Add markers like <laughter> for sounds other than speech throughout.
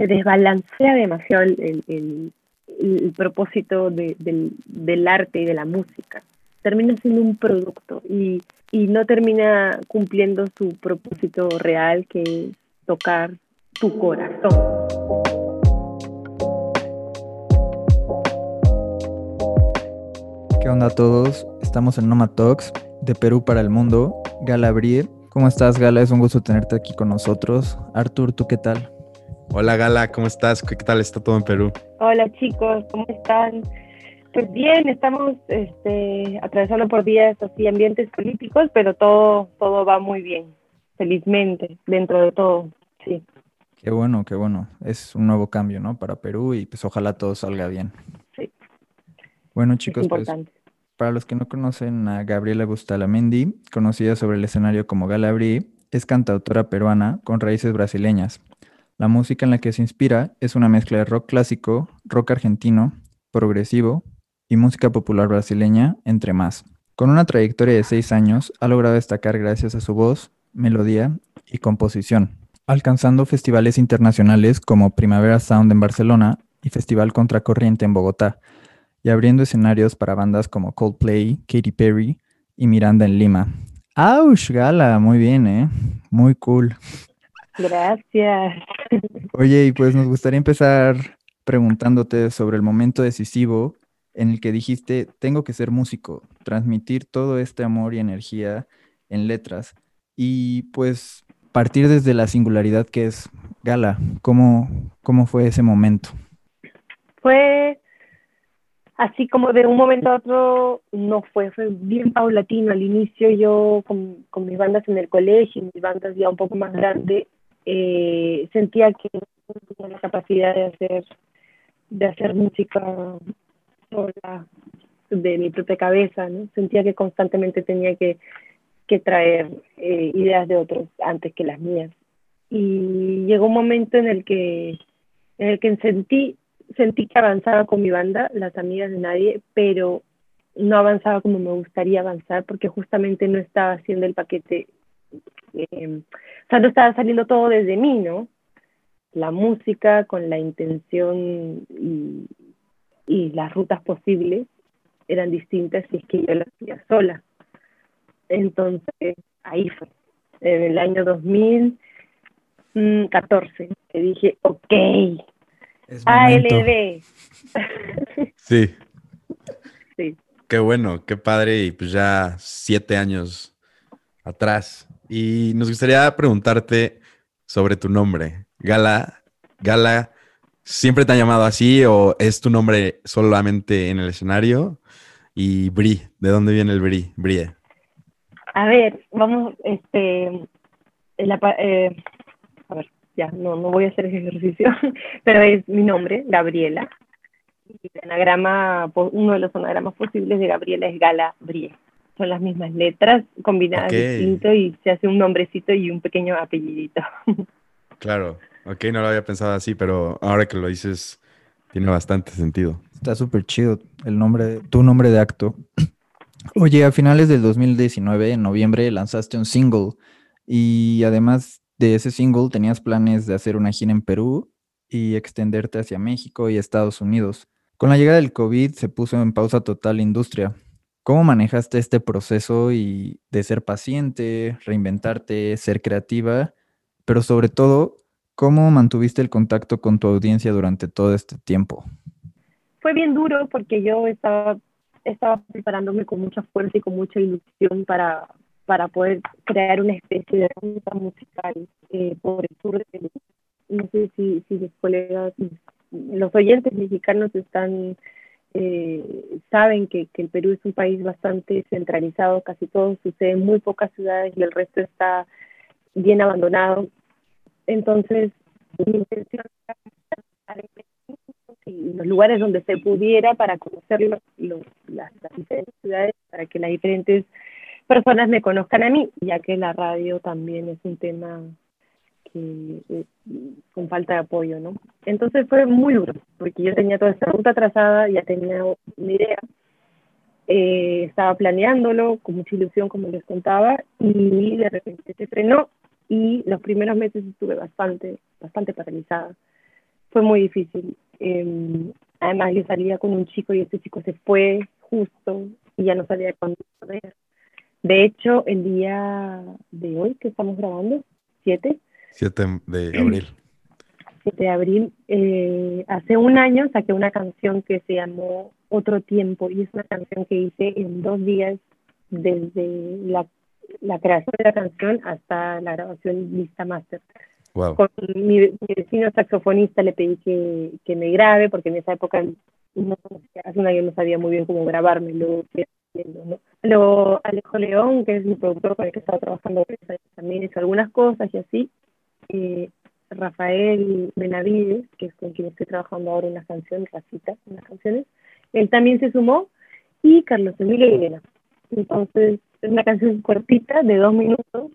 se desbalancea demasiado el, el, el, propósito de, del, del, arte y de la música. Termina siendo un producto y, y no termina cumpliendo su propósito real, que es tocar tu corazón. ¿Qué onda a todos? Estamos en Noma Talks de Perú para el mundo. Gala Brie, ¿cómo estás Gala? Es un gusto tenerte aquí con nosotros. Artur, ¿tú qué tal? Hola Gala, ¿cómo estás? ¿Qué tal está todo en Perú? Hola chicos, ¿cómo están? Pues bien, estamos este, atravesando por días así ambientes políticos, pero todo, todo va muy bien, felizmente, dentro de todo, sí. Qué bueno, qué bueno. Es un nuevo cambio, ¿no? Para Perú y pues ojalá todo salga bien. Sí. Bueno chicos, pues para los que no conocen a Gabriela Bustalamendi, conocida sobre el escenario como Galabri, es cantautora peruana con raíces brasileñas. La música en la que se inspira es una mezcla de rock clásico, rock argentino, progresivo y música popular brasileña, entre más. Con una trayectoria de seis años, ha logrado destacar gracias a su voz, melodía y composición, alcanzando festivales internacionales como Primavera Sound en Barcelona y Festival Contracorriente en Bogotá, y abriendo escenarios para bandas como Coldplay, Katy Perry y Miranda en Lima. ¡Auch, Gala! Muy bien, ¿eh? Muy cool. Gracias. Oye, y pues nos gustaría empezar preguntándote sobre el momento decisivo en el que dijiste, tengo que ser músico, transmitir todo este amor y energía en letras y pues partir desde la singularidad que es Gala. ¿Cómo, cómo fue ese momento? Fue así como de un momento a otro, no fue, fue bien paulatino. Al inicio yo con, con mis bandas en el colegio, mis bandas ya un poco más grandes, eh, sentía que tenía la capacidad de hacer, de hacer música sola, de mi propia cabeza, ¿no? Sentía que constantemente tenía que, que traer eh, ideas de otros antes que las mías. Y llegó un momento en el que, en el que sentí, sentí que avanzaba con mi banda, Las Amigas de Nadie, pero no avanzaba como me gustaría avanzar porque justamente no estaba haciendo el paquete eh, sea, no estaba saliendo todo desde mí, ¿no? La música con la intención y, y las rutas posibles eran distintas si es que yo las hacía sola. Entonces, ahí fue, en el año 2014, que dije, ok, ALD. <laughs> Sí. sí. Qué bueno, qué padre, y pues ya siete años atrás y nos gustaría preguntarte sobre tu nombre. Gala, Gala, ¿siempre te han llamado así o es tu nombre solamente en el escenario? Y Bri, ¿de dónde viene el Bri? Brie. A ver, vamos, este, eh, a ver, ya, no, no voy a hacer ese ejercicio, <laughs> pero es mi nombre, Gabriela. Y el anagrama, uno de los anagramas posibles de Gabriela es Gala Brie son las mismas letras combinadas distinto y se hace un nombrecito y un pequeño apellidito. <laughs> Claro, ok, no lo había pensado así, pero ahora que lo dices, tiene bastante sentido. Está súper chido el nombre, tu nombre de acto. <clears throat> Oye, a finales del 2019, en noviembre, lanzaste un single y además de ese single tenías planes de hacer una gira en Perú y extenderte hacia México y Estados Unidos. Con la llegada del COVID se puso en pausa total la industria. ¿Cómo manejaste este proceso y de ser paciente, reinventarte, ser creativa, pero sobre todo, cómo mantuviste el contacto con tu audiencia durante todo este tiempo? Fue bien duro porque yo estaba, preparándome con mucha fuerza y con mucha ilusión para, para poder crear una especie de ruta musical eh, por el sur de Perú. No sé si, si los colegas, los oyentes mexicanos están eh, saben que, que, el Perú es un país bastante centralizado, casi todo sucede en muy pocas ciudades y el resto está bien abandonado. Entonces, mi intención era en los lugares donde se pudiera para conocer las, las diferentes ciudades, para que las diferentes personas me conozcan a mí, ya que la radio también es un tema que eh, con falta de apoyo, ¿no? Entonces fue muy duro, porque yo tenía toda esta ruta trazada, ya tenía una idea, eh, estaba planeándolo con mucha ilusión, como les contaba, y de repente se frenó y los primeros meses estuve bastante, bastante paralizada. fue muy difícil. Em, además, yo salía con un chico y ese chico se fue justo y ya no salía con ver. De hecho, el día de hoy que estamos grabando, 7. 7 de abril. 7 de abril, eh, hace un año saqué una canción que se llamó Otro Tiempo y es una canción que hice en dos días desde la, la creación de la canción hasta la grabación lista master. Con mi, vecino saxofonista le pedí que, que, me grabe porque en esa época no, hace un año no sabía muy bien cómo grabármelo. ¿no? Luego Alejo León, que es mi productor con el que estaba trabajando, también hizo algunas cosas y así. Eh, Rafael Benavides, que es con quien estoy trabajando ahora en las canciones, Racita, en las canciones, él también se sumó, y Carlos Emilio Elena. Entonces, es una canción cortita, de dos minutos.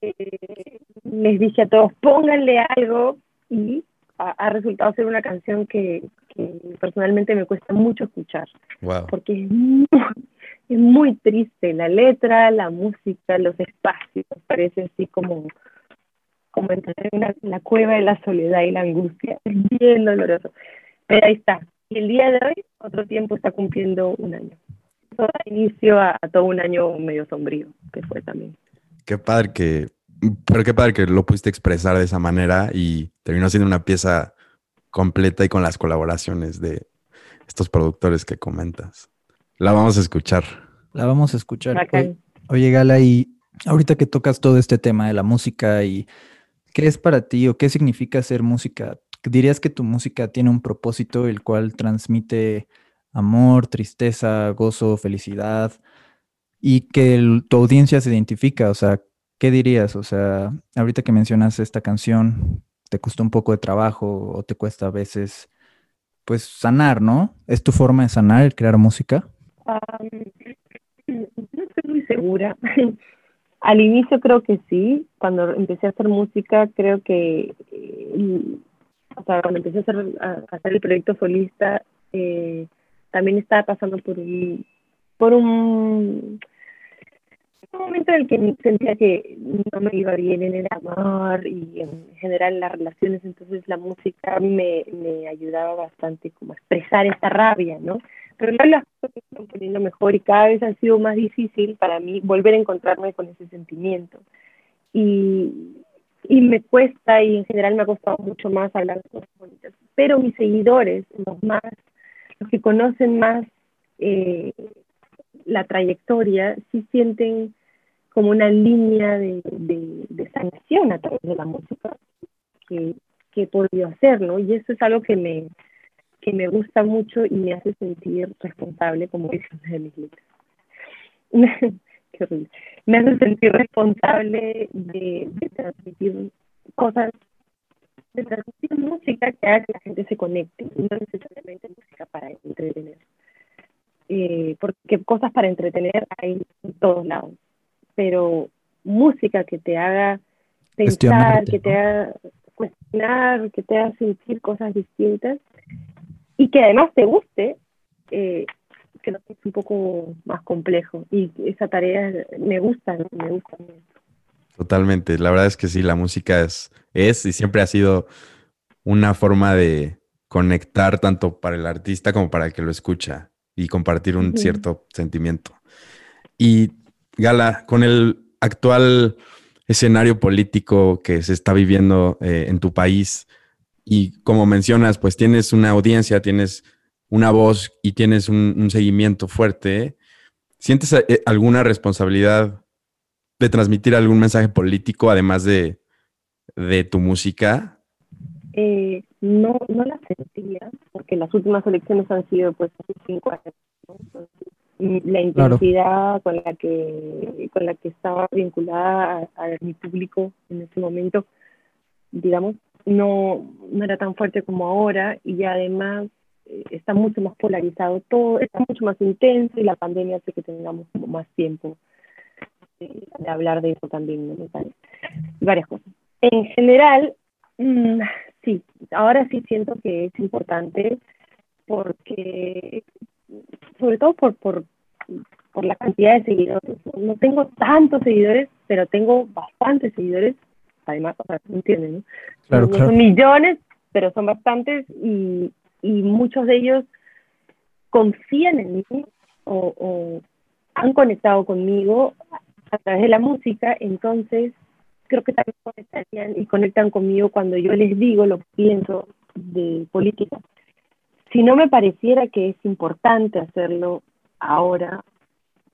Eh, les dije a todos, pónganle algo, y ha, resultado ser una canción que, personalmente me cuesta mucho escuchar. Porque es muy, es muy triste la letra, la música, los espacios, parece así como como entrar en la, cueva de la soledad y la angustia. Es bien doloroso. Pero ahí está. Y el día de hoy, otro tiempo está cumpliendo un año. Eso da inicio a, todo un año medio sombrío, que fue también. Qué padre que, pero qué padre que lo pudiste expresar de esa manera y terminó siendo una pieza completa y con las colaboraciones de estos productores que comentas. La vamos a escuchar. La vamos a escuchar. Oye, oye, Gala, y ahorita que tocas todo este tema de la música y ¿Qué es para ti o qué significa hacer música? ¿Dirías que tu música tiene un propósito el cual transmite amor, tristeza, gozo, felicidad y que tu audiencia se identifica? O sea, ¿qué dirías? O sea, ahorita que mencionas esta canción, te costó un poco de trabajo o te cuesta a veces, pues, sanar, ¿no? ¿Es tu forma de sanar el crear música? <clears throat> no estoy muy segura. <laughs> Al inicio creo que sí, cuando empecé a hacer música creo que, eh, o sea, cuando empecé a hacer, el proyecto solista, eh, también estaba pasando por un, por un, momento en el que sentía que no me iba bien en el amor y en general en las relaciones, entonces la música me, me ayudaba bastante como a expresar esta rabia, ¿no? Pero las cosas se están poniendo mejor y cada vez ha sido más difícil para mí volver a encontrarme con ese sentimiento. Y, y me cuesta y en general me ha costado mucho más hablar de cosas bonitas. Pero mis seguidores, los más, los que conocen más eh, la trayectoria, sí sienten como una línea de, de, de, sanación a través de la música que, que he podido hacer, ¿no? Y eso es algo que me, que me gusta mucho y me hace sentir responsable, como dice una de mis letras. <laughs> Qué Me hace sentir responsable de, transmitir cosas, de transmitir música que haga que la gente se conecte, no necesariamente música para entretener. Eh, porque cosas para entretener hay en todos lados, pero música que te haga pensar, que te haga cuestionar, que te haga sentir cosas distintas, y que además te guste, eh, que es un poco más complejo. Y esa tarea me gusta, me gusta. Totalmente. La verdad es que sí, la música es, es y siempre ha sido una forma de conectar tanto para el artista como para el que lo escucha y compartir un cierto sentimiento. Y Gala, con el actual escenario político que se está viviendo eh, en tu país, y como mencionas, pues tienes una audiencia, tienes una voz y tienes un, seguimiento fuerte. ¿Sientes eh, alguna responsabilidad de transmitir algún mensaje político además de, de tu música? Eh, no, no la sentía, porque las últimas elecciones han sido pues hace cinco años. la intensidad con la que con la que estaba vinculada a mi público en ese momento, digamos, no, no era tan fuerte como ahora y además eh, está mucho más polarizado todo, está mucho más intenso y la pandemia hace que tengamos como más tiempo de, hablar de eso también. Varias cosas. En general, mm, sí, ahora sí siento que es importante porque, sobre todo por, por, por la cantidad de seguidores. No tengo tantos seguidores, pero tengo bastantes seguidores o sea, ¿entienden? ¿no? Claro, son millones, pero son bastantes y, y muchos de ellos confían en mí o, o, han conectado conmigo a través de la música, entonces creo que también conectarían y conectan conmigo cuando yo les digo lo que pienso de política. Si no me pareciera que es importante hacerlo ahora,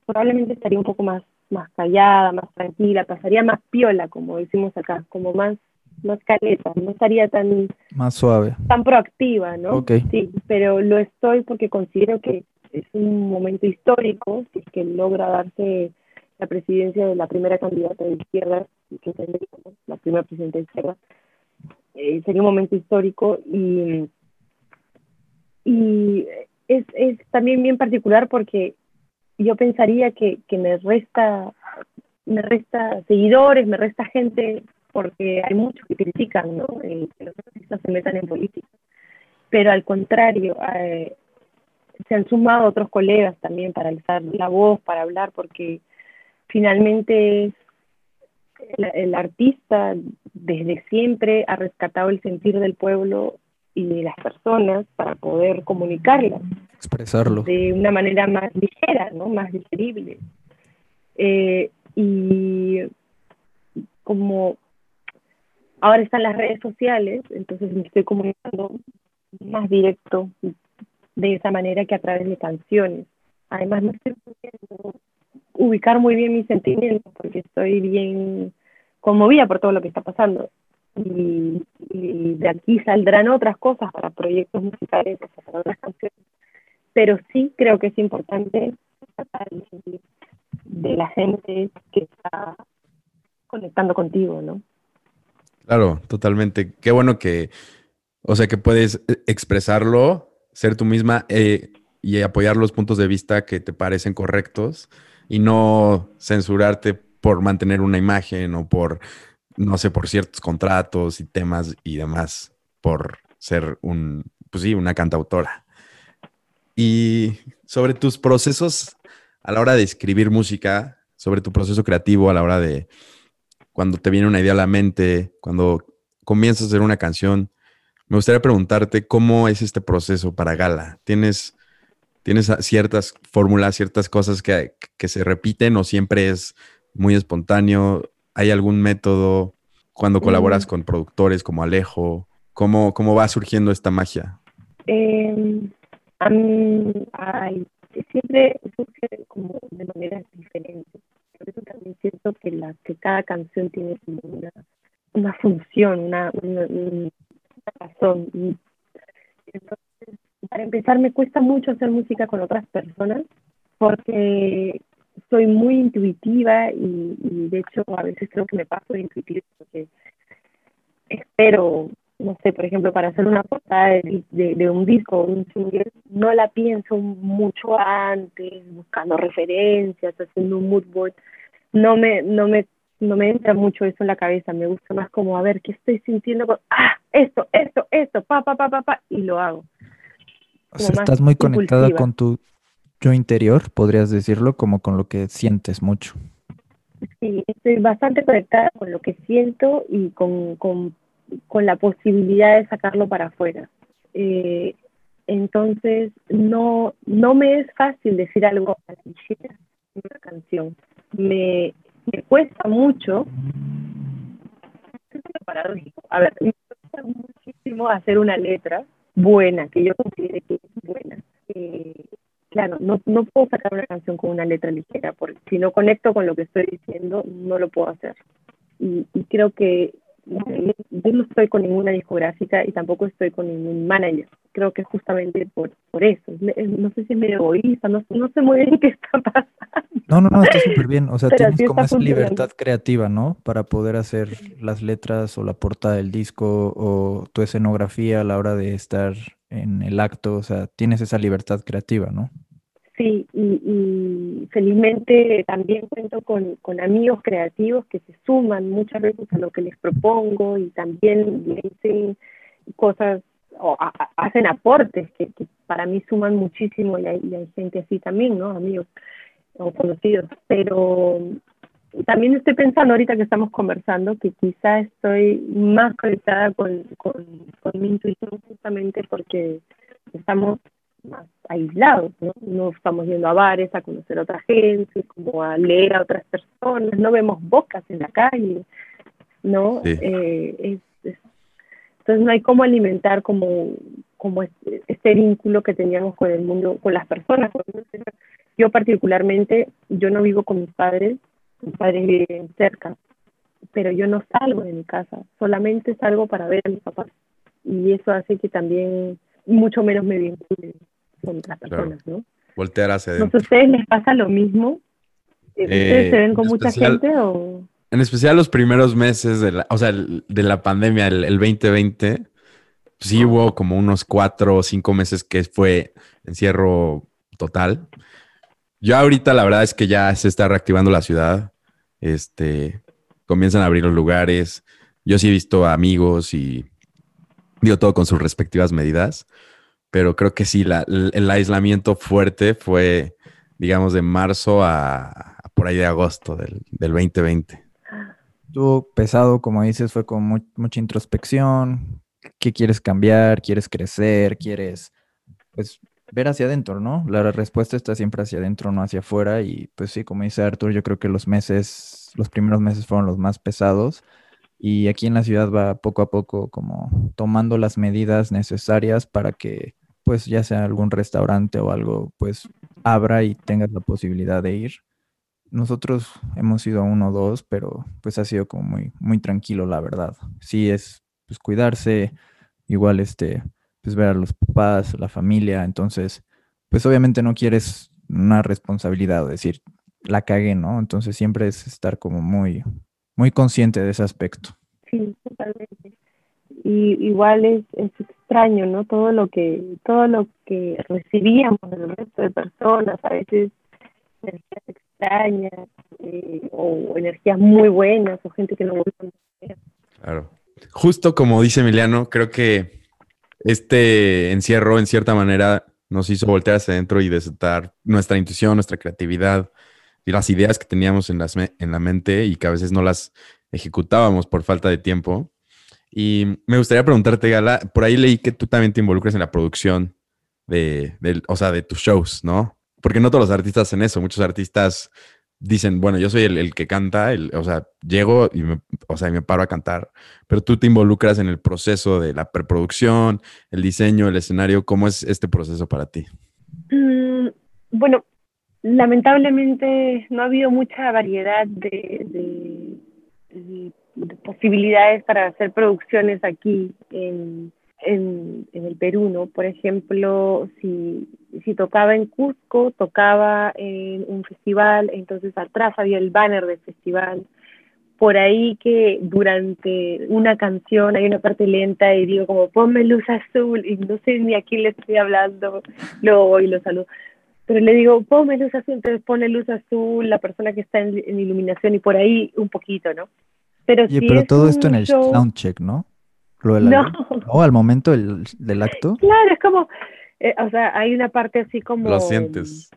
probablemente estaría un poco más, más callada, más tranquila, pasaría más piola, como decimos acá, como más, más caleta, no estaría tan... Más suave. Tan proactiva, ¿no? Sí, pero lo estoy porque considero que es un momento histórico, si es que logra darse la presidencia de la primera candidata de izquierda, que es la primera presidenta de izquierda, eh, sería un momento histórico y, y es, es también bien particular porque yo pensaría que, que me resta me resta seguidores, me resta gente, porque hay muchos que critican ¿no? Eh, que los artistas se metan en política. Pero al contrario, eh, se han sumado otros colegas también para alzar la voz, para hablar, porque finalmente el, artista desde siempre ha rescatado el sentir del pueblo y de las personas para poder comunicarlas. Expresarlo. De una manera más ligera, ¿no? Más digerible. Eh, y como ahora están las redes sociales, entonces me estoy comunicando más directo de esa manera que a través de canciones. Además, me estoy pudiendo ubicar muy bien mis sentimientos porque estoy bien conmovida por todo lo que está pasando. Y, de aquí saldrán otras cosas para proyectos musicales, para otras canciones. Pero sí creo que es importante de la gente que está conectando contigo, ¿no? Claro, totalmente. Qué bueno que, o sea, que puedes eh, expresarlo, ser tú misma eh, y apoyar los puntos de vista que te parecen correctos y no censurarte por mantener una imagen o por, no sé, por ciertos contratos y temas y demás, por ser un, pues sí, una cantautora. Y sobre tus procesos a la hora de escribir música, sobre tu proceso creativo a la hora de cuando te viene una idea a la mente, cuando comienzas a hacer una canción, me gustaría preguntarte cómo es este proceso para Gala. ¿Tienes, tienes ciertas fórmulas, ciertas cosas que, se repiten o siempre es muy espontáneo? ¿Hay algún método cuando colaboras mm. con productores como Alejo? ¿Cómo, cómo va surgiendo esta magia? Em, a mí, siempre surge como de maneras diferentes por eso también siento que, la, que cada canción tiene una, una función, una, una, razón. Entonces, para empezar, me cuesta mucho hacer música con otras personas porque soy muy intuitiva y, de hecho a veces creo que me paso de intuitiva porque espero, no sé, por ejemplo, para hacer una portada de, de, un disco o un single, no la pienso mucho antes, buscando referencias, haciendo un mood board no me, no me, no me entra mucho eso en la cabeza, me gusta más como a ver qué estoy sintiendo, ah, esto, esto, esto, pa, pa, pa, pa, pa, y lo hago. O sea, estás muy conectada con tu yo interior, podrías decirlo, como con lo que sientes mucho. Sí, estoy bastante conectada con lo que siento y con, con, con la posibilidad de sacarlo para afuera. Eh, entonces, no, no me es fácil decir algo a una canción me, me cuesta mucho, a ver, me cuesta muchísimo hacer una letra buena, que yo considere que es buena. Eh, claro, no, no puedo sacar una canción con una letra ligera, porque si no conecto con lo que estoy diciendo, no lo puedo hacer. Y, y creo que yo no estoy con ninguna discográfica y tampoco estoy con ningún manager. Creo que justamente por, por eso. No sé si es medio egoísta, no, no sé muy bien <laughs> qué está pasando. No, no, no, está súper bien. O sea, tienes como esa libertad creativa, ¿no? Para poder hacer las letras o la portada del disco o tu escenografía a la hora de estar en el acto. O sea, tienes esa libertad creativa, ¿no? Sí, y, felizmente también cuento con, con, amigos creativos que se suman muchas veces a lo que les propongo y también dicen cosas o hacen aportes que, para mí suman muchísimo y hay, y hay gente así también, ¿no? Amigos o conocidos. Pero también estoy pensando ahorita que estamos conversando que quizá estoy más conectada con, con, mi intuición justamente porque estamos más aislados, ¿no? No estamos yendo a bares a conocer a otra gente, como a leer a otras personas, no vemos bocas en la calle, ¿no? Eh, entonces no hay cómo alimentar como, como este, este, vínculo que teníamos con el mundo, con las personas. Yo particularmente, yo no vivo con mis padres, mis padres viven cerca, pero yo no salgo de mi casa, solamente salgo para ver a mis papás. Y eso hace que también mucho menos me vincule con otras personas, ¿no? Voltear hacia adentro. ¿No a ustedes les pasa lo mismo? ¿Ustedes se ven con mucha gente o...? En especial los primeros meses de la, o sea, de la pandemia, el, 2020, sí hubo como unos cuatro o cinco meses que fue encierro total. Yo ahorita la verdad es que ya se está reactivando la ciudad. Este, comienzan a abrir los lugares. Yo sí he visto amigos y digo todo con sus respectivas medidas, pero creo que sí, el, aislamiento fuerte fue, digamos, de marzo a, por ahí de agosto del, del 2020 estuvo pesado, como dices, fue con mucha introspección. ¿Qué quieres cambiar? ¿Quieres crecer? ¿Quieres, pues, ver hacia adentro, ¿no? La respuesta está siempre hacia adentro, no hacia afuera. Y pues sí, como dice Arthur, yo creo que los meses, los primeros meses fueron los más pesados. Y aquí en la ciudad va poco a poco como tomando las medidas necesarias para que, pues, ya sea algún restaurante o algo, pues, abra y tengas la posibilidad de ir nosotros hemos ido a uno o dos, pero pues ha sido como muy, muy tranquilo, la verdad. Sí es pues cuidarse, igual este, pues ver a los papás, la familia, entonces, pues obviamente no quieres una responsabilidad decir, la cagué, ¿no? Entonces siempre es estar como muy, muy consciente de ese aspecto. Sí, totalmente. Y igual es, es extraño, ¿no? Todo lo que, todo lo que recibíamos del resto de personas, a veces extrañas eh, o energías muy buenas o gente que no vuelve a Claro. Justo como dice Emiliano, creo que este encierro en cierta manera nos hizo voltear hacia adentro y desatar nuestra intuición, nuestra creatividad y las ideas que teníamos en, las en la mente y que a veces no las ejecutábamos por falta de tiempo. Y me gustaría preguntarte, Gala, por ahí leí que tú también te involucras en la producción de, de, o sea, de tus shows, ¿no? Porque no todos los artistas hacen eso. Muchos artistas dicen, bueno, yo soy el, que canta, el, o sea, llego y me, o sea, me paro a cantar, pero tú te involucras en el proceso de la preproducción, el diseño, el escenario. ¿Cómo es este proceso para ti? Mm, bueno, lamentablemente no ha habido mucha variedad de, posibilidades para hacer producciones aquí en, el Perú, ¿no? Por ejemplo, si, si tocaba en Cusco, tocaba en un festival, entonces atrás había el banner del festival. Por ahí que durante una canción hay una parte lenta y digo como ponme luz azul y no sé ni a quién le estoy hablando, <laughs> luego voy y lo saludo. Pero le digo, ponme luz azul, entonces pone luz azul la persona que está en, iluminación y por ahí un poquito, ¿no? Pero, sí pero todo esto en el soundcheck, ¿no? no. ¿O al momento del, acto? Claro, es como, eh, o sea, hay una parte así como... Lo sientes.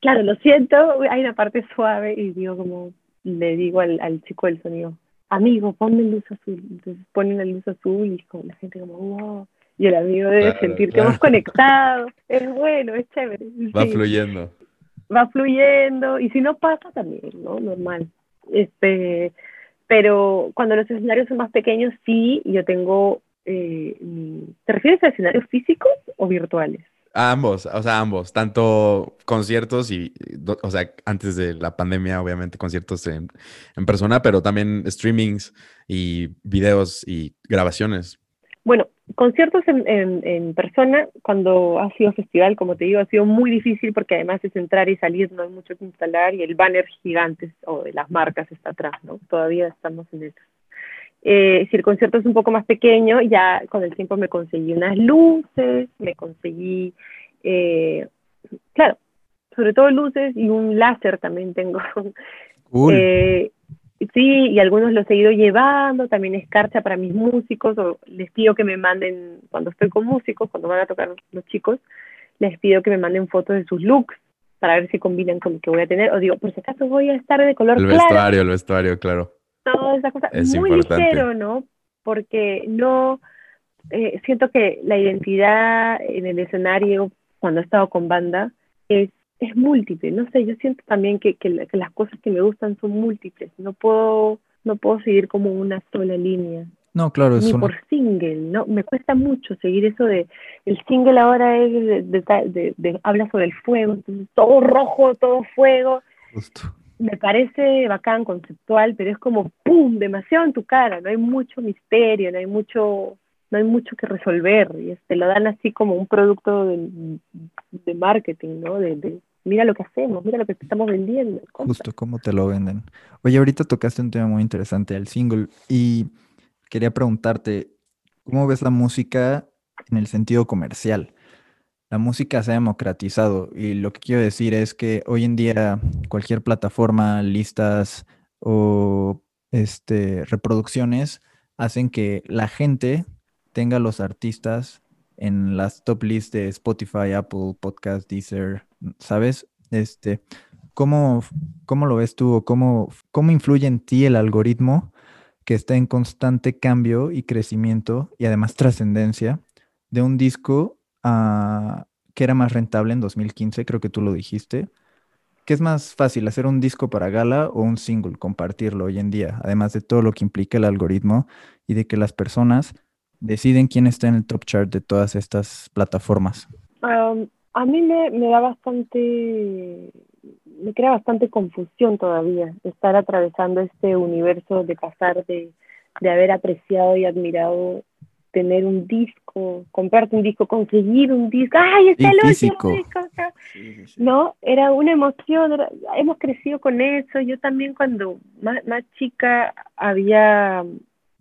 Claro, lo siento, hay una parte suave y digo como, le digo al, al chico del sonido, amigo, ponme luz azul. Entonces ponen la luz azul y como la gente como, wow. Y el amigo debe sentir que hemos conectado. Es bueno, es chévere. Va fluyendo. Va fluyendo. Y si no pasa también, ¿no? Normal. Este, pero cuando los escenarios son más pequeños, sí, yo tengo... Eh, ¿Te refieres a escenarios físicos o virtuales? A ambos, o sea, ambos, tanto conciertos y, o sea, antes de la pandemia, obviamente, conciertos en, en persona, pero también streamings y videos y grabaciones. Bueno, conciertos en, en, persona, cuando ha sido festival, como te digo, ha sido muy difícil porque además es entrar y salir, no hay mucho que instalar y el banner gigante o de las marcas está atrás, ¿no? Todavía estamos en eso. Eh, si el concierto es un poco más pequeño, ya con el tiempo me conseguí unas luces, me conseguí, eh, claro, sobre todo luces y un láser también tengo. <laughs> Eh, Sí, y algunos los he ido llevando, también escarcha para mis músicos, o les pido que me manden, cuando estoy con músicos, cuando van a tocar los chicos, les pido que me manden fotos de sus looks para ver si combinan con lo que voy a tener, o digo, por si acaso voy a estar de color el claro. El vestuario, el vestuario, claro. Toda esa cosa, muy ligero, ¿no? Porque no, eh, siento que la identidad en el escenario, cuando he estado con banda, es, es múltiple. No sé, yo siento también que, que, las cosas que me gustan son múltiples. No puedo, no puedo seguir como una sola línea. No, claro, Ni por single, ¿no? Me cuesta mucho seguir eso de, el single ahora es de, de, habla sobre el fuego, entonces todo rojo, todo fuego. Justo. Me parece bacán, conceptual, pero es como ¡pum! demasiado en tu cara, no hay mucho misterio, no hay mucho, no hay mucho que resolver, y te lo dan así como un producto de, marketing, ¿no? De, mira lo que hacemos, mira lo que estamos vendiendo. Justo, cómo te lo venden. Oye, ahorita tocaste un tema muy interesante, el single, y quería preguntarte, ¿cómo ves la música en el sentido comercial? La música se ha democratizado y lo que quiero decir es que hoy en día cualquier plataforma, listas o este, reproducciones hacen que la gente tenga los artistas en las top lists de Spotify, Apple, Podcast, Deezer, ¿sabes? Este, ¿cómo, cómo lo ves tú o cómo, cómo influye en ti el algoritmo que está en constante cambio y crecimiento y además trascendencia de un disco ah, que era más rentable en 2015, creo que tú lo dijiste. ¿Qué es más fácil, hacer un disco para gala o un single, compartirlo hoy en día? Además de todo lo que implica el algoritmo y de que las personas deciden quién está en el top chart de todas estas plataformas. A mí me, me da bastante me crea bastante confusión todavía estar atravesando este universo de pasar de, de haber apreciado y admirado tener un disco, comprarte un disco, conseguir un disco, ¡ay, está el último disco! No, era una emoción, hemos crecido con eso. Yo también cuando más, más chica había,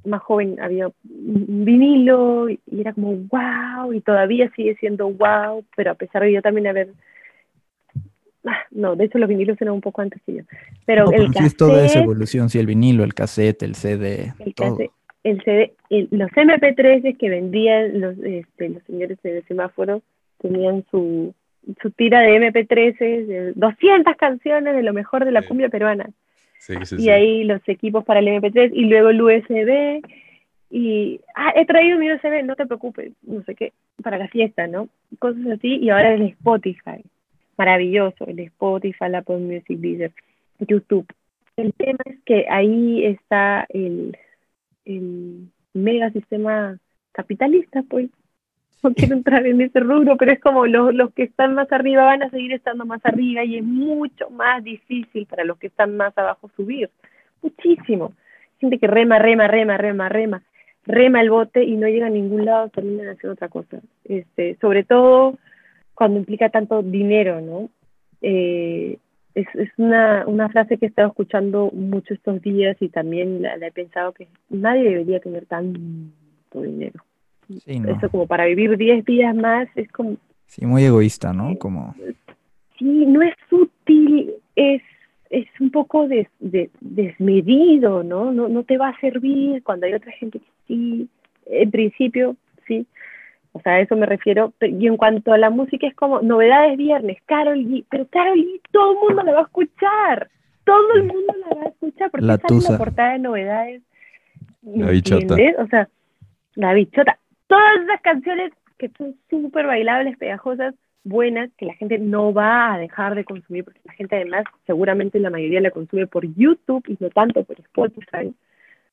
más joven, había un vinilo y era como wow, y todavía sigue siendo wow, pero a pesar de yo también haber Ah, no, de hecho los vinilos eran un poco antes que yo. Pero el cassette, es toda esa evolución, sí, el vinilo, el cassette, el CD, el todo. el CD, los MP3 que vendían los, este, los señores de semáforo tenían su, su tira de MP3, de 200 canciones de lo mejor de la cumbia peruana. Sí, sí, y ahí los equipos para el MP3 y luego el USB y ah, he traído mi USB, no te preocupes, no sé qué, para la fiesta, ¿no? Cosas así y ahora el Spotify maravilloso, el Spotify, la Apple Music, Deezer, YouTube. El tema es que ahí está el, el mega sistema capitalista, pues. <laughs> No quiero entrar en ese rubro, pero es como los, los que están más arriba van a seguir estando más arriba y es mucho más difícil para los que están más abajo subir. Muchísimo. Gente que rema, rema, rema, rema, rema, rema el bote y no llega a ningún lado, terminan haciendo otra cosa. Este, sobre todo cuando implica tanto dinero, ¿no? Eh, es, es una, una, frase que he estado escuchando mucho estos días y también la, he pensado que nadie debería tener tanto dinero. Eso como para vivir 10 días más es como... Sí, muy egoísta, ¿no? Como... Sí, no es útil, es, es un poco desmedido, ¿no? ¿no? No te va a servir cuando hay otra gente que sí, en principio, sí, o sea, a eso me refiero. Y en cuanto a la música, es como novedades viernes, Carol G. Pero Carol G, todo el mundo la va a escuchar. Todo el mundo la va a escuchar porque la sale la portada de novedades. La bichota. O sea, la bichota. Todas esas canciones que son súper bailables, pegajosas, buenas, que la gente no va a dejar de consumir, porque la gente además, seguramente la mayoría la consume por YouTube y no tanto por Spotify.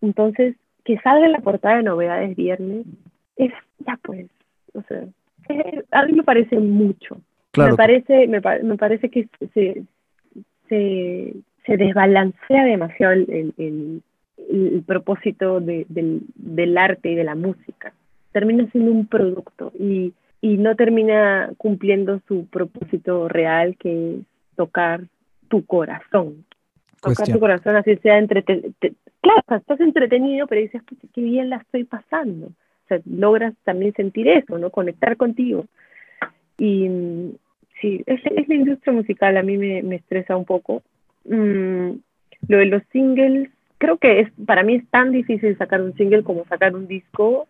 Entonces, que salga la portada de novedades viernes, es ya pues, o sea, a mí me parece mucho. Me parece, me, me parece que se, se, se, desbalancea demasiado el, el, el, propósito de, del, del arte y de la música. Termina siendo un producto y, y no termina cumpliendo su propósito real, que es tocar tu corazón. Tocar tu corazón, así sea entretenido. Claro, estás entretenido, pero dices, qué bien la estoy pasando sea, logras también sentir eso, ¿no? Conectar contigo. Y sí, es, es la industria musical, a mí me, me estresa un poco. Mm, lo de los singles, creo que es para mí es tan difícil sacar un single como sacar un disco,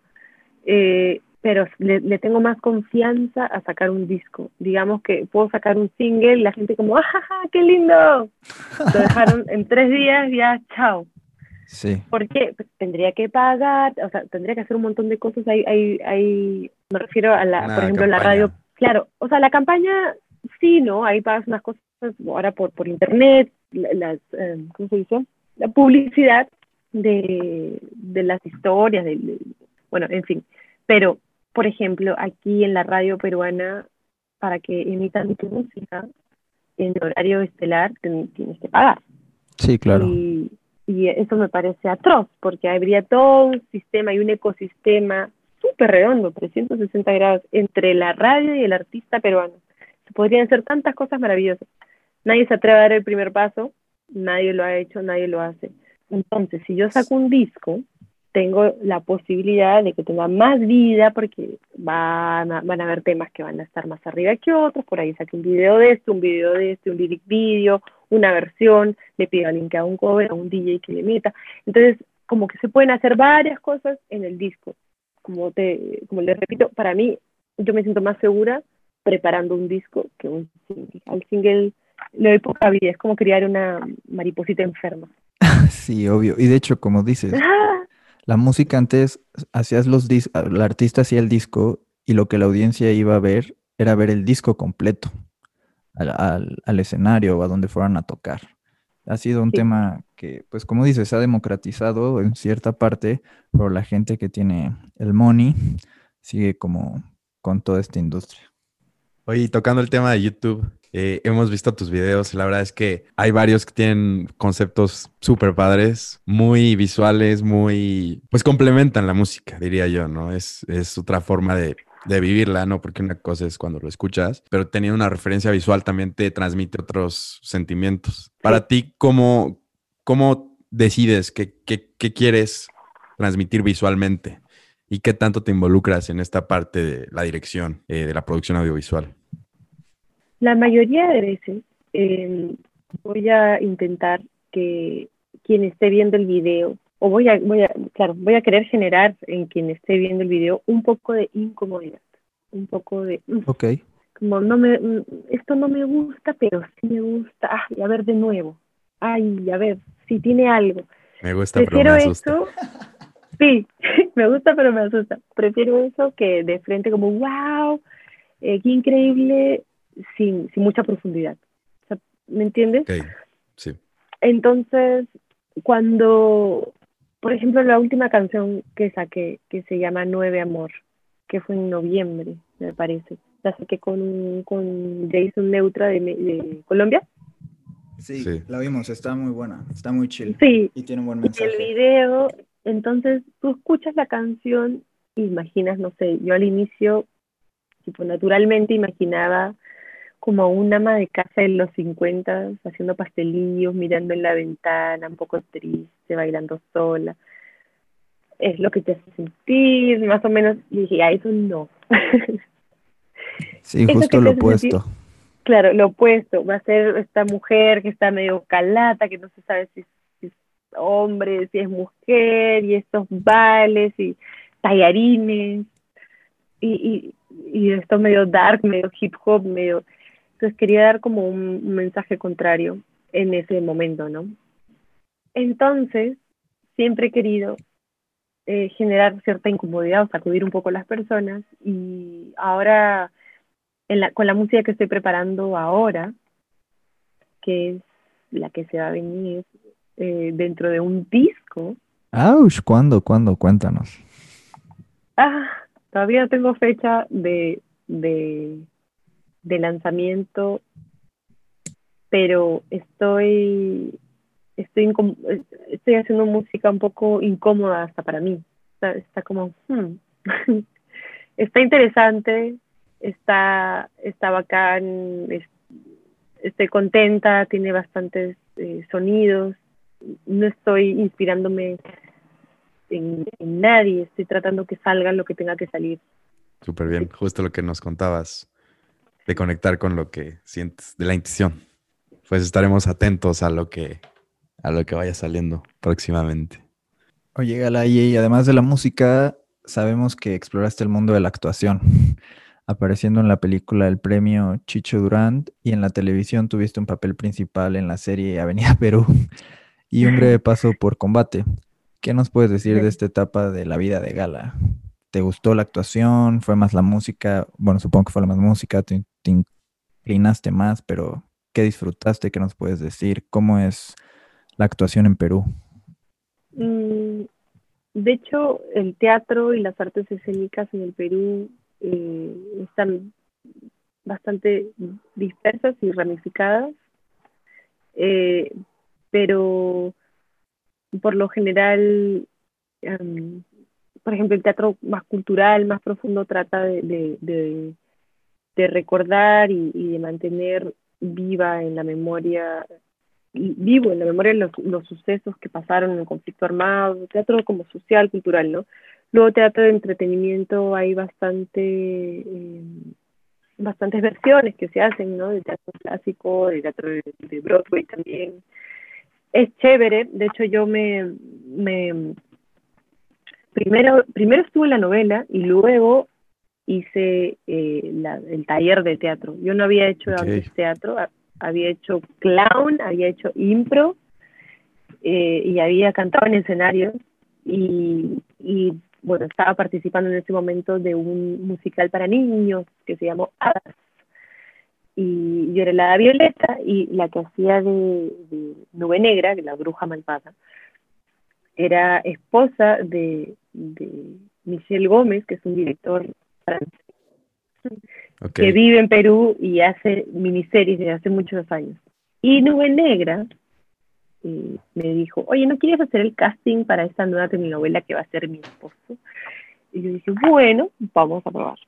eh, pero le, le, tengo más confianza a sacar un disco. Digamos que puedo sacar un single y la gente como, ¡ajaja, qué lindo! <laughs> Lo dejaron en tres días, ya, chao. Sí. Porque pues, tendría que pagar, o sea, tendría que hacer un montón de cosas. Hay, hay, hay me refiero a la, por ejemplo, la radio. Claro, o sea, la campaña sí, ¿no? Ahí pagas unas cosas ahora por, por internet, las, em, ¿cómo se dice? La publicidad de, de las historias, de, bueno, en fin. Pero, por ejemplo, aquí en la radio peruana, para que emitan tu música en horario estelar, tienes que pagar. Sí, claro. Y, y eso me parece atroz, porque habría todo un sistema y un ecosistema súper redondo, 360 grados, entre la radio y el artista peruano. Se podrían hacer tantas cosas maravillosas. Nadie se atreve a dar el primer paso, nadie lo ha hecho, nadie lo hace. Entonces, si yo saco un disco, tengo la posibilidad de que tenga más vida porque van a, van a haber temas que van a estar más arriba que otros, por ahí saque un video de este, un video de este, un lyric video, una versión, le pido a alguien que haga un cover, a un DJ que le meta. Entonces, como que se pueden hacer varias cosas en el disco. Como, te, como les repito, para mí, yo me siento más segura preparando un disco que un single. Al single le doy poca vida, es como criar una mariposita enferma. <laughs> Sí, obvio. Y de hecho, como dices, ah. La música antes hacías los discos, el artista hacía el disco y lo que la audiencia iba a ver era ver el disco completo al, escenario o a donde fueran a tocar. Ha sido un tema que, pues como dices, se ha democratizado en cierta parte, pero la gente que tiene el money sigue como con toda esta industria. Oye, tocando el tema de YouTube, eh, hemos visto tus videos, la verdad es que hay varios que tienen conceptos súper padres, muy visuales, muy, pues complementan la música, diría yo, ¿no? Es, es otra forma de, de vivirla, ¿no? Porque una cosa es cuando lo escuchas, pero teniendo una referencia visual también te transmite otros sentimientos. Para ti, ¿cómo, cómo decides qué, qué, qué quieres transmitir visualmente? ¿Y qué tanto te involucras en esta parte de la dirección, eh, de la producción audiovisual? La mayoría de veces em, voy a intentar que quien esté viendo el video o voy a, voy a, claro, voy a querer generar en quien esté viendo el video un poco de incomodidad, un poco de, mm, ok, como no me, mm, esto no me gusta, pero sí me gusta, ay, a ver de nuevo, ay, a ver, si tiene algo. Me gusta, pero me asusta. eso. <laughs> Sí, <laughs> me gusta, pero me asusta. Prefiero eso que de frente como, wow, eh, qué increíble, sin, sin mucha profundidad. ¿Me entiendes? Okay. Sí. Entonces, cuando por ejemplo, la última canción que saqué, que se llama Nueve Amor, que fue en noviembre, me parece. La saqué con, con Jason Neutra de, Colombia. Sí, la vimos, está muy buena, está muy chill. Sí. Y tiene un buen mensaje. el video, entonces tú escuchas la canción, imaginas, no sé, yo al inicio, tipo, naturalmente imaginaba como una ama de casa en los 50 haciendo pastelillos, mirando en la ventana, un poco triste, bailando sola. Es lo que te hace sentir, más o menos. Y dije, a eso no. Sí, justo lo opuesto. claro, lo opuesto. Va a ser esta mujer que está medio calata, que no se sabe si, es hombre, si es mujer, y estos vales y tallarines. Y, y, y esto medio dark, medio hip hop, medio entonces quería dar como un, mensaje contrario en ese momento, ¿no? Entonces, siempre he querido eh, generar cierta incomodidad o sacudir un poco a las personas y ahora con la música que estoy preparando ahora, que es la que se va a venir eh, dentro de un disco. ¡Auch! ¿Cuándo? ¿Cuándo? Cuéntanos. Ah, todavía tengo fecha de, de de lanzamiento, pero estoy, estoy, estoy haciendo música un poco incómoda hasta para mí. Está, como, hmm. <laughs> está interesante, está, está bacán, estoy contenta, tiene bastantes eh, sonidos, no estoy inspirándome en, en, nadie, estoy tratando que salga lo que tenga que salir. Súper bien, justo lo que nos contabas de conectar con lo que sientes, de la intuición. Pues estaremos atentos a lo que, a lo que vaya saliendo próximamente. Oye, Gala, y además de la música, sabemos que exploraste el mundo de la actuación, <laughs> apareciendo en la película El Premio Chicho Durand y en la televisión tuviste un papel principal en la serie Avenida <laughs> Perú. y un breve paso por combate. ¿Qué nos puedes decir de esta etapa de la vida de Gala? ¿Te gustó la actuación? ¿Fue más la música? Bueno, supongo que fue la más música, inclinaste más, pero ¿qué disfrutaste? ¿Qué nos puedes decir? ¿Cómo es la actuación en Perú? Mm, de hecho, el teatro y las artes escénicas en el Perú eh, están bastante dispersas y ramificadas, eh, pero por lo general, em, por ejemplo, el teatro más cultural, más profundo, trata de, de, recordar y, de mantener viva en la memoria, vivo en la memoria los, los sucesos que pasaron en el conflicto armado, teatro como social, cultural, ¿no? Luego teatro de entretenimiento hay bastante, em, bastantes versiones que se hacen, ¿no? De teatro clásico, de teatro de, de Broadway también es chévere, de hecho yo me, me primero, primero estuve en la novela y luego hice eh, el taller de teatro. Yo no había hecho antes teatro, había hecho clown, había hecho impro eh, y había cantado en escenarios y, y, bueno, estaba participando en ese momento de un musical para niños que se llamó Hadas y yo era la Violeta y la que hacía de, Nube Negra, la bruja malvada, era esposa de, Michel Gómez, que es un director francés, que vive en Perú y hace miniseries desde hace muchos años. Y Nube Negra eh, me dijo, oye, ¿no quieres hacer el casting para esta nueva telenovela que va a ser mi esposo? Y yo dije, bueno, vamos a probar.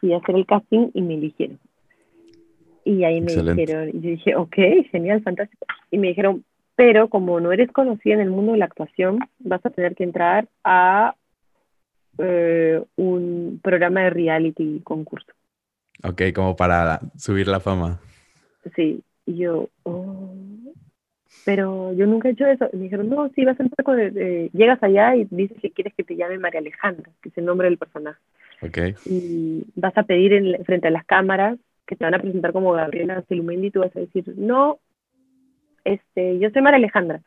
Fui a hacer el casting y me eligieron. Y ahí me dijeron, y yo dije, ok, genial, fantástico. Y me dijeron, pero como no eres conocida en el mundo de la actuación, vas a tener que entrar a eh, un programa de reality concurso. Ok, como para subir la fama. Sí, y yo, oh, pero yo nunca he hecho eso. Y me dijeron, no, sí, vas a entrar con, llegas allá y dices que quieres que te llame María Alejandra, que es el nombre del personaje. Ok. Y vas a pedir en, frente a las cámaras que te van a presentar como Gabriela Celumendi, tú vas a decir, no, este, yo soy María Alejandra.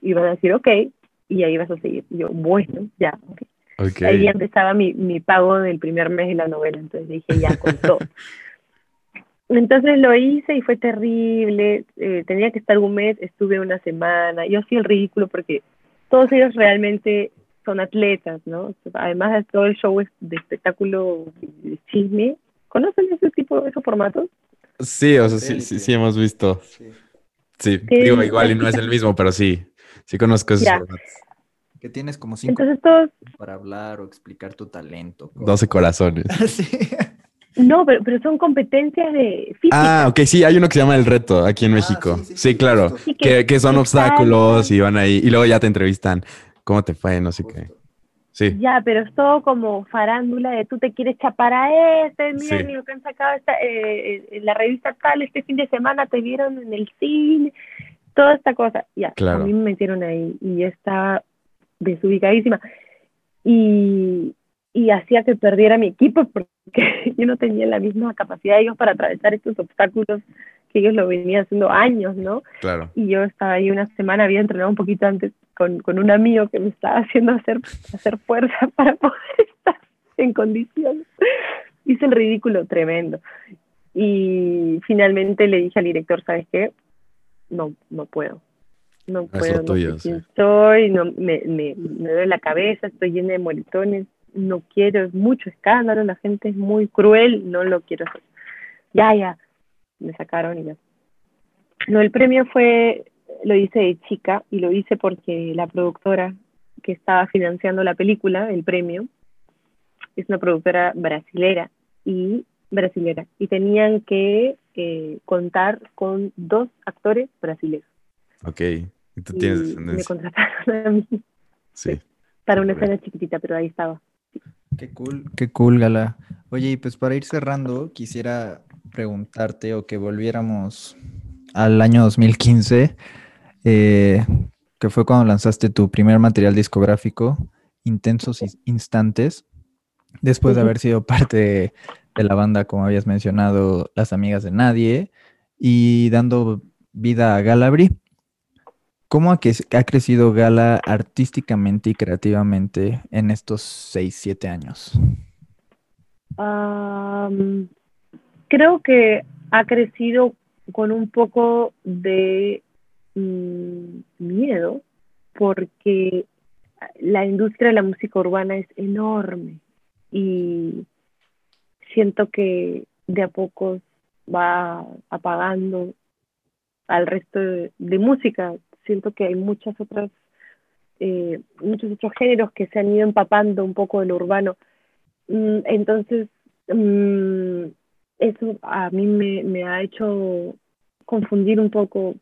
Y van a decir, ok, y ahí vas a seguir. Y yo, bueno, ya, okay. Ahí empezaba mi, mi pago del primer mes de la novela, entonces dije, ya, con <laughs> todo. Entonces lo hice y fue terrible. Eh, tenía que estar un mes, estuve una semana. Yo hacía el ridículo porque todos ellos realmente son atletas, ¿no? Además de todo el show de espectáculo de chisme, ¿Conocen ese tipo, de esos formatos? Sí, o sea, sí, sí, sí hemos visto. Sí, digo, igual y no es el mismo, pero sí, sí conozco esos formatos. Que tienes como cinco Entonces, para hablar o explicar tu talento. Doce corazones. <laughs> sí. No, pero, pero son competencias de física. Ah, ok, sí, hay uno que se llama El Reto aquí en ah, México. Sí, claro. que, que, son obstáculos y van ahí y luego ya te entrevistan. ¿Cómo te fue? No sé qué. Ya, pero es todo como farándula de tú te quieres chapar a este, mira, sí. que han sacado esta, eh, eh, en la revista tal, este fin de semana te vieron en el cine, toda esta cosa. Ya, a mí me metieron ahí y ya estaba desubicadísima. Y, y hacía que perdiera mi equipo <laughs> porque yo no tenía la misma capacidad de ellos para atravesar estos obstáculos que ellos lo venían haciendo años, ¿no? Claro. Y yo estaba ahí una semana, había entrenado un poquito antes con, con un amigo que me estaba <laughs> haciendo hacer, hacer fuerza <laughs> para poder estar en condiciones. Hice el ridículo tremendo. Y finalmente le dije al director, ¿sabes qué? No, no puedo. No puedo, no sé quién soy, no, me, me, me duele la cabeza, estoy llena de moretones, no quiero, es mucho escándalo, la gente es muy cruel, no lo quiero hacer. Ya, ya, me sacaron y ya. No, el premio fue lo hice de chica y lo hice porque la productora que estaba financiando la película, el premio, es una productora brasilera y brasilera y tenían que eh, contar con dos actores brasileños. Ok, y tú tienes descendencia. Me contrataron a mí. Sí. Para una escena chiquitita, pero ahí estaba. Qué cool, qué cool, Gala. Oye, y pues para ir cerrando, quisiera preguntarte o que volviéramos al año 2015 eh, que fue cuando lanzaste tu primer material discográfico, Intensos Instantes, después de haber sido parte de, la banda, como habías mencionado, Las Amigas de Nadie, y dando vida a Galabri. ¿Cómo ha, crecido Gala artísticamente y creativamente en estos seis, siete años? creo que ha crecido con un poco de mm, miedo porque la industria de la música urbana es enorme y siento que de a poco va apagando al resto de, música. Siento que hay muchas otras, eh, muchos otros géneros que se han ido empapando un poco del urbano. Mm, entonces, mm, eso a mí me, me ha hecho confundir un poco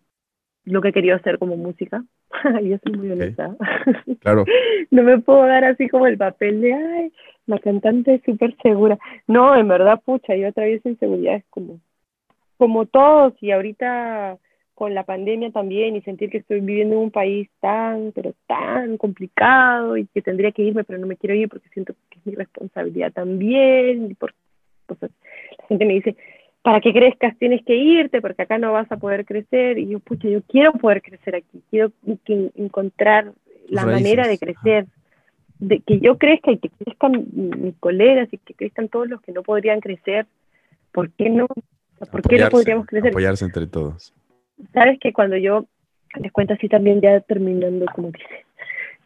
lo que quería hacer como música. <laughs> Yo soy muy honesta. <laughs> Claro. no me puedo dar así como el papel de, ay, la cantante es súper segura. No, en verdad, pucha, yo atravieso inseguridades como, como todos y ahorita con la pandemia también y sentir que estoy viviendo en un país tan, pero tan complicado y que tendría que irme, pero no me quiero ir porque siento que es mi responsabilidad también. Y por, la gente me dice, para que crezcas tienes que irte porque acá no vas a poder crecer. Y yo, pucha, yo quiero poder crecer aquí, quiero encontrar la manera de crecer, de que yo crezca y que crezcan mis colegas y que crezcan todos los que no podrían crecer. ¿Por qué no? ¿Por qué no podríamos crecer? Apoyarse entre todos. Sabes que cuando yo, les cuento así también ya terminando como dice,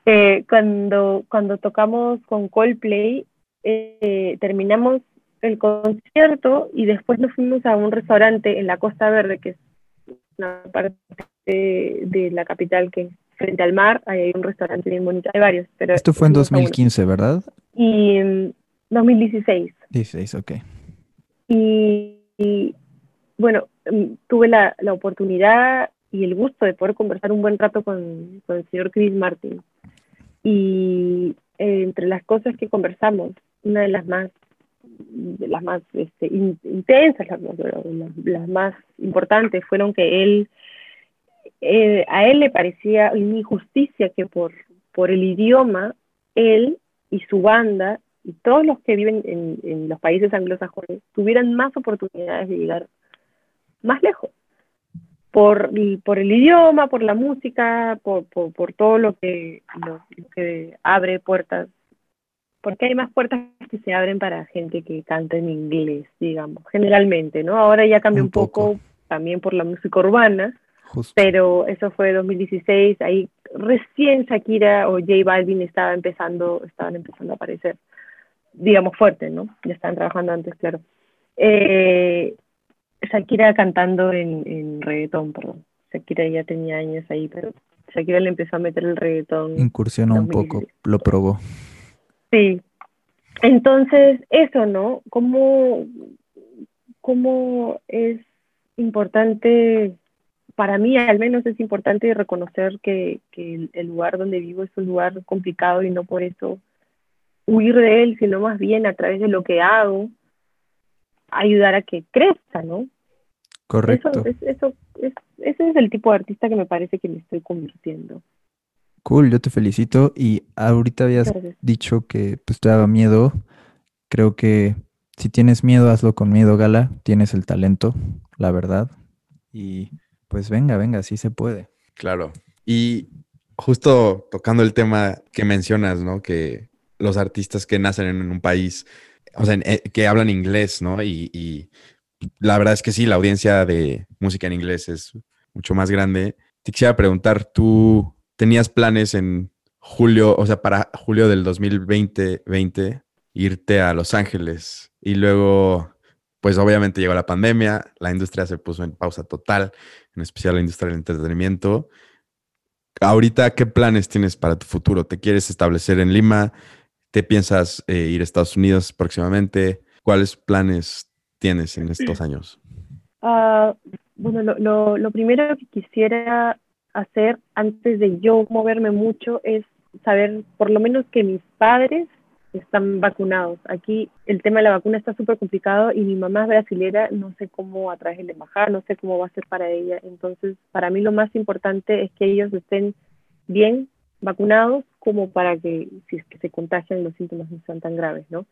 eh, cuando, cuando tocamos con Coldplay, eh, terminamos el concierto y después nos fuimos a un restaurante en la Costa Verde, que es una parte de, la capital que frente al mar, hay un restaurante bien bonito, hay varios. Pero Esto fue en 2015, ¿verdad? Y en 2016. 16, ok. Y, bueno, mm, tuve la, oportunidad y el gusto de poder conversar un buen rato con, con el señor Chris Martin. Y eh, entre las cosas que conversamos, una de las más las más este, intensas, las, más importantes, fueron que él, eh, a él le parecía una injusticia que por, por el idioma, él y su banda y todos los que viven en, en los países anglosajones tuvieran más oportunidades de llegar más lejos. Por, por el idioma, por la música, por, por, por todo lo que, lo que abre puertas porque hay más puertas que se abren para gente que canta en inglés, digamos, generalmente, ¿no? Ahora ya cambia un, poco. también por la música urbana, pero eso fue 2016, ahí recién Shakira o J Balvin estaba empezando, estaban empezando a aparecer, digamos, fuerte, ¿no? Ya estaban trabajando antes, claro. Eh, Shakira cantando en, en reggaetón, perdón. Shakira ya tenía años ahí, pero Shakira le empezó a meter el reggaetón. Incursionó un poco, lo probó. Sí. Entonces, eso, ¿no? ¿Cómo, cómo es importante, para mí al menos es importante reconocer que, que el lugar donde vivo es un lugar complicado y no por eso huir de él, sino más bien a través de lo que hago, ayudar a que crezca, ¿no? Correcto. Eso, eso, es, ese es el tipo de artista que me parece que me estoy convirtiendo. Cool, yo te felicito. Y ahorita habías dicho que pues te daba miedo. Creo que si tienes miedo, hazlo con miedo, Gala. Tienes el talento, la verdad. Y pues venga, venga, sí se puede. Claro. Y justo tocando el tema que mencionas, ¿no? Que los artistas que nacen en un país, o sea, eh, que hablan inglés, ¿no? Y, la verdad es que sí, la audiencia de música en inglés es mucho más grande. Te quisiera preguntar, tú, tenías planes en julio, o sea, para julio del 2020, 20, irte a Los Ángeles y luego, pues obviamente llegó la pandemia, la industria se puso en pausa total, en especial la industria del entretenimiento. Ahorita, ¿qué planes tienes para tu futuro? ¿Te quieres establecer en Lima? ¿Te piensas eh, ir a Estados Unidos próximamente? ¿Cuáles planes tienes en estos años? Ah, bueno, lo, lo primero que quisiera hacer antes de yo moverme mucho es saber por lo menos que mis padres están vacunados. Aquí el tema de la vacuna está súper complicado y mi mamá es brasilera, no sé cómo a través de la embajada, no sé cómo va a ser para ella. Entonces, para mí lo más importante es que ellos estén bien vacunados como para que si es que se contagian los síntomas no sean tan graves, ¿no?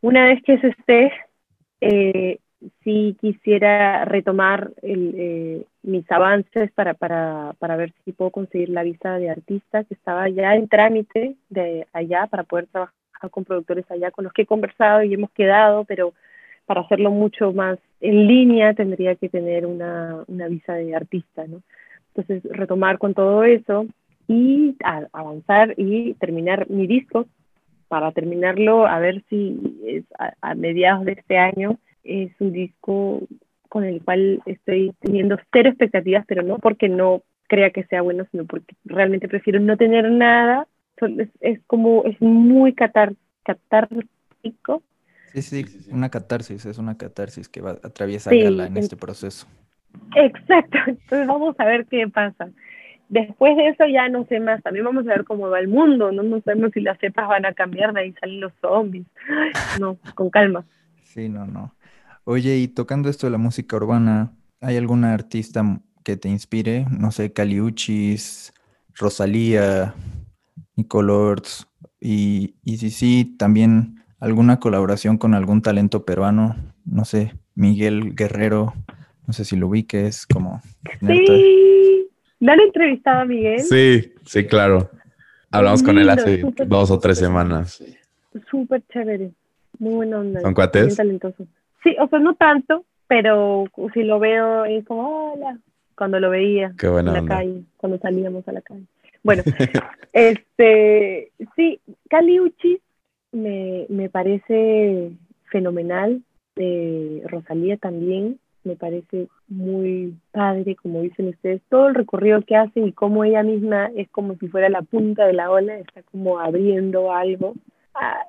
Una vez que se esté, eh, sí quisiera retomar eh, mis avances para, para, para ver si puedo conseguir la visa de artista que estaba ya en trámite de allá para poder trabajar con productores allá con los que he conversado y hemos quedado, pero para hacerlo mucho más en línea tendría que tener una, una visa de artista, ¿no? Entonces, retomar con todo eso y avanzar y terminar mi disco. Para terminarlo, a ver si es a mediados de este año es un disco con el cual estoy teniendo cero expectativas, pero no porque no crea que sea bueno, sino porque realmente prefiero no tener nada. Es, como, es muy catar, catártico. Sí, sí, una catarsis, es una catarsis que va, atraviesa Gala en este proceso. Exacto, entonces vamos a ver qué pasa. Después de eso ya no sé más, también vamos a ver cómo va el mundo, no, no sabemos si las cepas van a cambiar, de ahí salen los zombies. No, con calma. Sí, no, no. Oye, y tocando esto de la música urbana, ¿hay alguna artista que te inspire? No sé, Caliuchis, Rosalía, Nicolords, y, y si sí, también alguna colaboración con algún talento peruano, no sé, Miguel Guerrero, no sé si lo ubiques como... Sí, ¿me han entrevistado a Miguel? Sí, sí, claro. Hablamos con él hace dos o tres semanas. Súper chévere, muy buena onda. ¿Son cuates? Muy talentoso. Sí, o sea, no tanto, pero si lo veo es como, hola, cuando lo veía en la calle, cuando salíamos a la calle. Bueno, <laughs> este, sí, Caliuchis me, me parece fenomenal, eh, Rosalía también, me parece muy padre, como dicen ustedes, todo el recorrido que hacen y cómo ella misma es como si fuera la punta de la ola, está como abriendo algo, a,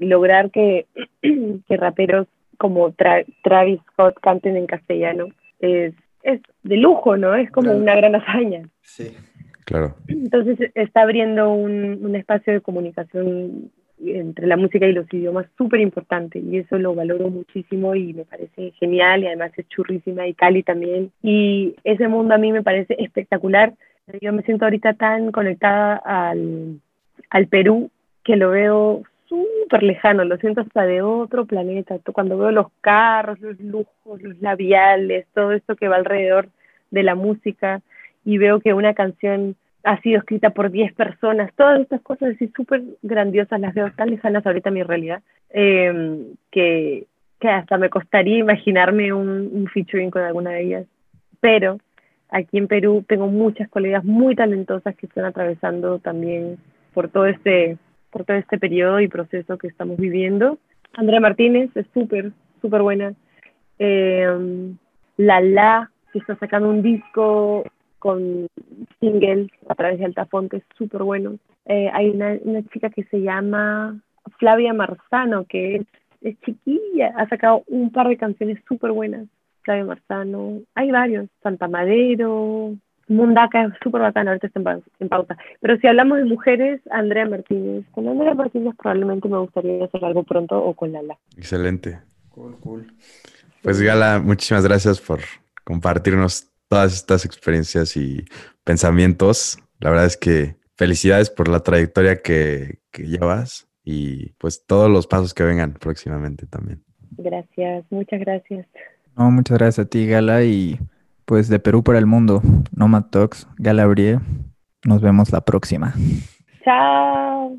lograr que, <clears throat> que raperos como Travis Scott canten en castellano es, es de lujo, ¿no? Es como una gran hazaña. Sí, claro. Entonces está abriendo un, un espacio de comunicación entre la música y los idiomas súper importante y eso lo valoro muchísimo y me parece genial y además es churrísima y Cali también y ese mundo a mí me parece espectacular. Yo me siento ahorita tan conectada al, al Perú que lo veo súper lejano, lo siento hasta de otro planeta. Cuando veo los carros, los lujos, los labiales, todo esto que va alrededor de la música y veo que una canción ha sido escrita por 10 personas, todas estas cosas así súper grandiosas las veo tan lejanas ahorita a mi realidad, em, que, que hasta me costaría imaginarme un, un featuring con alguna de ellas. Pero aquí en Perú tengo muchas colegas muy talentosas que están atravesando también por todo este por todo este periodo y proceso que estamos viviendo. Andrea Martínez es súper, súper buena. Eh, la La, que está sacando un disco con singles a través de Altafonte, es súper bueno. Eh, hay una, una, chica que se llama Flavia Marzano, que es, es chiquilla, ha sacado un par de canciones súper buenas. Flavia Marzano, hay varios, Santa Madero, Mundaka es súper bacana, ahorita está en, pauta. Pero si hablamos de mujeres, Andrea Martínez. Con Andrea Martínez probablemente me gustaría hacer algo pronto o con Lala. Excelente. Cool, cool. Pues Gala, muchísimas gracias por compartirnos todas estas experiencias y pensamientos. La verdad es que felicidades por la trayectoria que, que llevas y pues todos los pasos que vengan próximamente también. Gracias, muchas gracias. No, muchas gracias a ti, Gala, y pues de Perú para el mundo, Nomad Talks, Galabrie. Nos vemos la próxima. Chao.